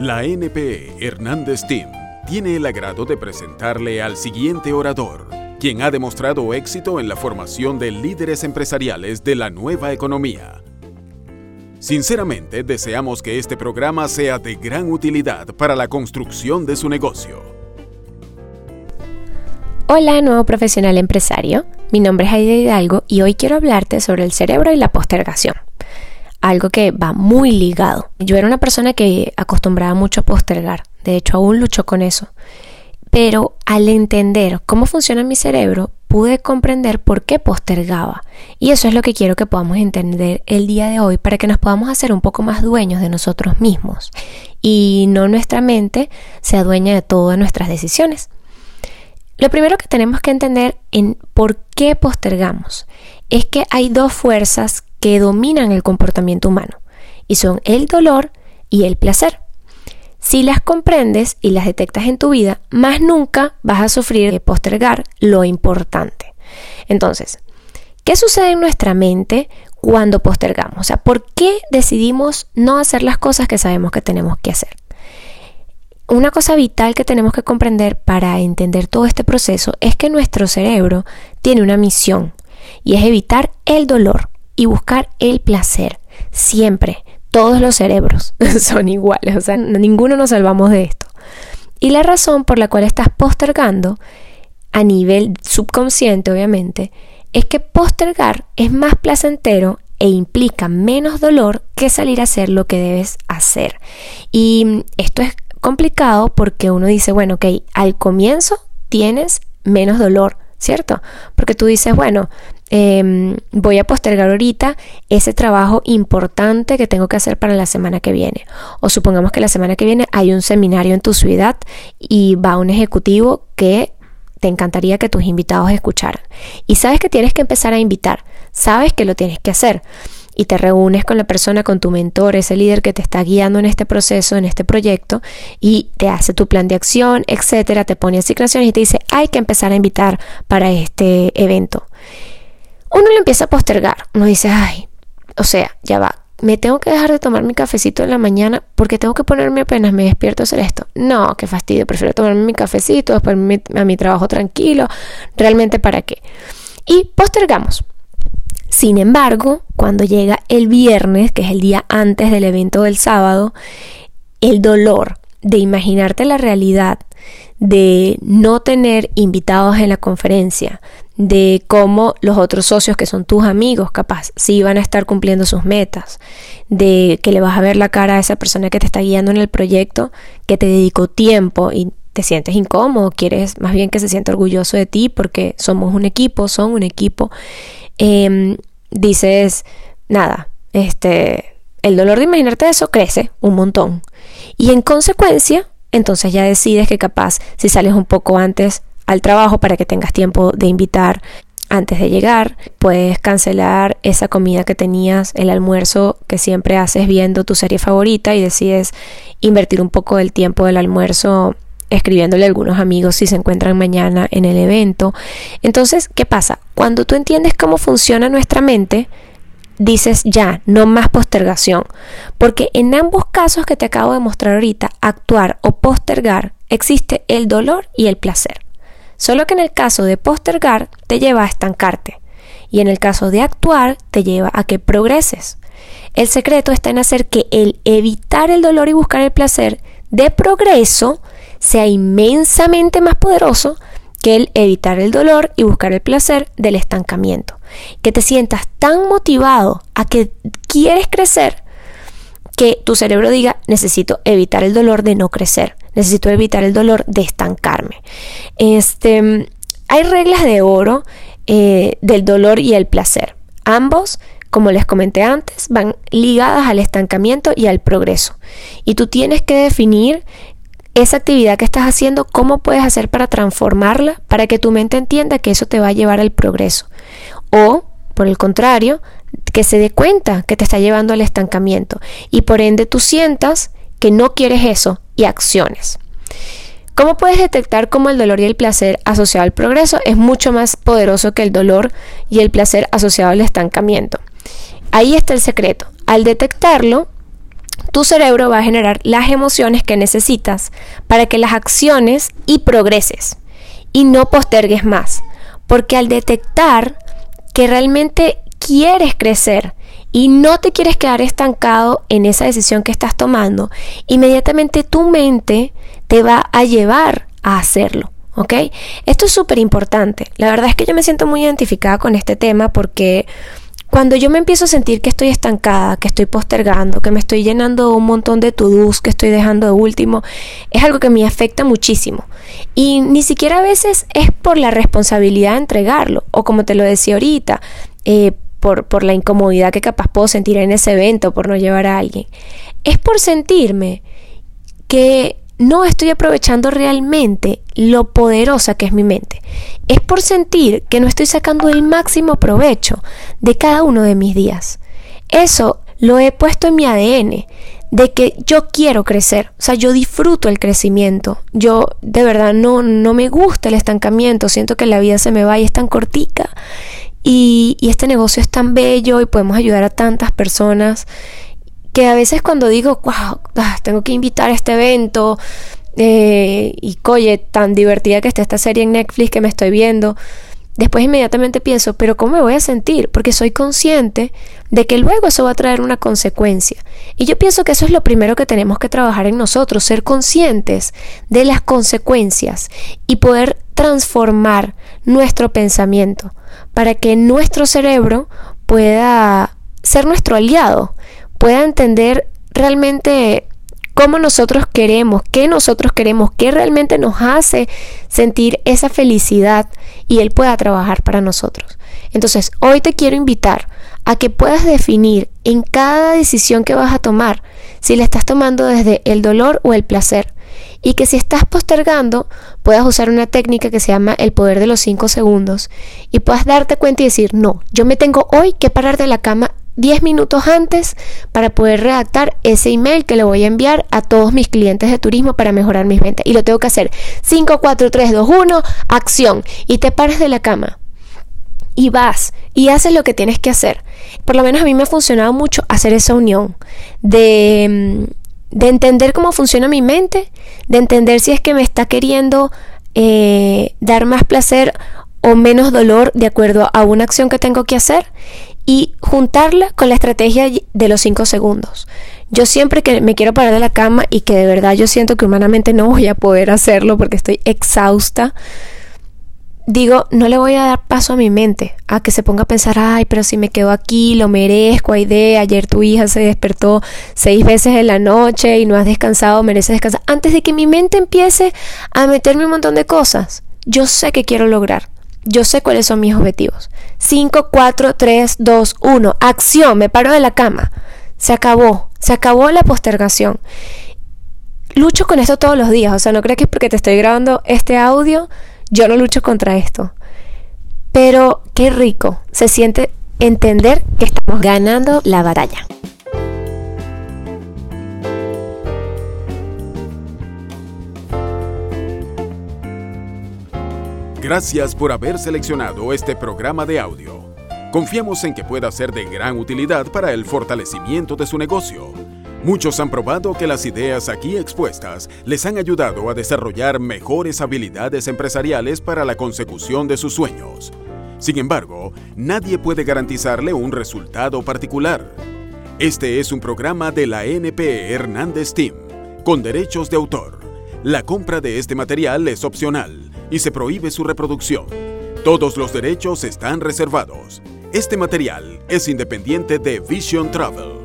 La NPE Hernández Team tiene el agrado de presentarle al siguiente orador, quien ha demostrado éxito en la formación de líderes empresariales de la nueva economía. Sinceramente, deseamos que este programa sea de gran utilidad para la construcción de su negocio. Hola, nuevo profesional empresario. Mi nombre es Aide Hidalgo y hoy quiero hablarte sobre el cerebro y la postergación algo que va muy ligado. Yo era una persona que acostumbraba mucho a postergar, de hecho aún lucho con eso. Pero al entender cómo funciona mi cerebro, pude comprender por qué postergaba. Y eso es lo que quiero que podamos entender el día de hoy para que nos podamos hacer un poco más dueños de nosotros mismos y no nuestra mente sea dueña de todas nuestras decisiones. Lo primero que tenemos que entender en por qué postergamos es que hay dos fuerzas que dominan el comportamiento humano y son el dolor y el placer. Si las comprendes y las detectas en tu vida, más nunca vas a sufrir de postergar lo importante. Entonces, ¿qué sucede en nuestra mente cuando postergamos? O sea, ¿por qué decidimos no hacer las cosas que sabemos que tenemos que hacer? Una cosa vital que tenemos que comprender para entender todo este proceso es que nuestro cerebro tiene una misión y es evitar el dolor y buscar el placer. Siempre, todos los cerebros son iguales, o sea, ninguno nos salvamos de esto. Y la razón por la cual estás postergando, a nivel subconsciente obviamente, es que postergar es más placentero e implica menos dolor que salir a hacer lo que debes hacer. Y esto es complicado porque uno dice, bueno, ok, al comienzo tienes menos dolor, ¿cierto? Porque tú dices, bueno, Em, voy a postergar ahorita ese trabajo importante que tengo que hacer para la semana que viene. O supongamos que la semana que viene hay un seminario en tu ciudad y va un ejecutivo que te encantaría que tus invitados escucharan. Y sabes que tienes que empezar a invitar, sabes que lo tienes que hacer. Y te reúnes con la persona, con tu mentor, ese líder que te está guiando en este proceso, en este proyecto, y te hace tu plan de acción, etcétera, te pone asignaciones y te dice, hay que empezar a invitar para este evento uno lo empieza a postergar. Uno dice, ay, o sea, ya va, me tengo que dejar de tomar mi cafecito en la mañana porque tengo que ponerme apenas me despierto a hacer esto. No, qué fastidio, prefiero tomarme mi cafecito, después a mi trabajo tranquilo. ¿Realmente para qué? Y postergamos. Sin embargo, cuando llega el viernes, que es el día antes del evento del sábado, el dolor de imaginarte la realidad, de no tener invitados en la conferencia, de cómo los otros socios que son tus amigos, capaz, si van a estar cumpliendo sus metas, de que le vas a ver la cara a esa persona que te está guiando en el proyecto, que te dedicó tiempo y te sientes incómodo, quieres más bien que se sienta orgulloso de ti porque somos un equipo, son un equipo, em, dices, nada, este, el dolor de imaginarte eso crece un montón. Y en consecuencia, entonces ya decides que capaz si sales un poco antes al trabajo para que tengas tiempo de invitar antes de llegar, puedes cancelar esa comida que tenías, el almuerzo que siempre haces viendo tu serie favorita y decides invertir un poco del tiempo del almuerzo escribiéndole a algunos amigos si se encuentran mañana en el evento. Entonces, ¿qué pasa? Cuando tú entiendes cómo funciona nuestra mente, dices ya, no más postergación. Porque en ambos casos que te acabo de mostrar ahorita, actuar o postergar, existe el dolor y el placer. Solo que en el caso de postergar te lleva a estancarte y en el caso de actuar te lleva a que progreses. El secreto está en hacer que el evitar el dolor y buscar el placer de progreso sea inmensamente más poderoso que el evitar el dolor y buscar el placer del estancamiento. Que te sientas tan motivado a que quieres crecer que tu cerebro diga necesito evitar el dolor de no crecer. Necesito evitar el dolor de estancarme. Este, hay reglas de oro eh, del dolor y el placer. Ambos, como les comenté antes, van ligadas al estancamiento y al progreso. Y tú tienes que definir esa actividad que estás haciendo, cómo puedes hacer para transformarla, para que tu mente entienda que eso te va a llevar al progreso. O, por el contrario, que se dé cuenta que te está llevando al estancamiento y por ende tú sientas que no quieres eso y acciones. ¿Cómo puedes detectar cómo el dolor y el placer asociado al progreso es mucho más poderoso que el dolor y el placer asociado al estancamiento? Ahí está el secreto. Al detectarlo, tu cerebro va a generar las emociones que necesitas para que las acciones y progreses y no postergues más. Porque al detectar que realmente quieres crecer y no te quieres quedar estancado en esa decisión que estás tomando, inmediatamente tu mente te va a llevar a hacerlo. ¿Ok? Esto es súper importante. La verdad es que yo me siento muy identificada con este tema porque cuando yo me empiezo a sentir que estoy estancada, que estoy postergando, que me estoy llenando un montón de to-dos, que estoy dejando de último, es algo que me afecta muchísimo. Y ni siquiera a veces es por la responsabilidad de entregarlo, o como te lo decía ahorita, eh, por, por la incomodidad que capaz puedo sentir en ese evento por no llevar a alguien. Es por sentirme que no estoy aprovechando realmente lo poderosa que es mi mente. Es por sentir que no estoy sacando el máximo provecho de cada uno de mis días. Eso lo he puesto en mi ADN de que yo quiero crecer, o sea, yo disfruto el crecimiento. Yo de verdad no no me gusta el estancamiento, siento que la vida se me va y es tan cortica. Y, y este negocio es tan bello y podemos ayudar a tantas personas que a veces cuando digo, wow, ah, tengo que invitar a este evento, eh, y coye, tan divertida que está esta serie en Netflix que me estoy viendo, después inmediatamente pienso, pero ¿cómo me voy a sentir? Porque soy consciente de que luego eso va a traer una consecuencia. Y yo pienso que eso es lo primero que tenemos que trabajar en nosotros, ser conscientes de las consecuencias y poder transformar nuestro pensamiento para que nuestro cerebro pueda ser nuestro aliado pueda entender realmente cómo nosotros queremos, qué nosotros queremos, qué realmente nos hace sentir esa felicidad y Él pueda trabajar para nosotros. Entonces, hoy te quiero invitar a que puedas definir en cada decisión que vas a tomar si la estás tomando desde el dolor o el placer. Y que si estás postergando, puedas usar una técnica que se llama el poder de los 5 segundos y puedas darte cuenta y decir, no, yo me tengo hoy que parar de la cama 10 minutos antes para poder redactar ese email que le voy a enviar a todos mis clientes de turismo para mejorar mis ventas. Y lo tengo que hacer 5, 4, 3, 2, 1, acción. Y te paras de la cama. Y vas y haces lo que tienes que hacer. Por lo menos a mí me ha funcionado mucho hacer esa unión de, mm, de entender cómo funciona mi mente, de entender si es que me está queriendo eh, dar más placer o menos dolor de acuerdo a una acción que tengo que hacer y juntarla con la estrategia de los 5 segundos. Yo siempre que me quiero parar de la cama y que de verdad yo siento que humanamente no voy a poder hacerlo porque estoy exhausta, digo, no le voy a dar paso a mi mente a que se ponga a pensar, ay, pero si me quedo aquí, lo merezco, hay de, ayer tu hija se despertó seis veces en la noche y no has descansado, mereces descansar. Antes de que mi mente empiece a meterme un montón de cosas, yo sé que quiero lograr. Yo sé cuáles son mis objetivos. 5, 4, 3, 2, 1. Acción, me paro de la cama. Se acabó, se acabó la postergación. Lucho con esto todos los días, o sea, no crees que es porque te estoy grabando este audio, yo no lucho contra esto. Pero qué rico se siente entender que estamos ganando la batalla. Gracias por haber seleccionado este programa de audio. Confiamos en que pueda ser de gran utilidad para el fortalecimiento de su negocio. Muchos han probado que las ideas aquí expuestas les han ayudado a desarrollar mejores habilidades empresariales para la consecución de sus sueños. Sin embargo, nadie puede garantizarle un resultado particular. Este es un programa de la NP Hernández Team, con derechos de autor. La compra de este material es opcional y se prohíbe su reproducción. Todos los derechos están reservados. Este material es independiente de Vision Travel.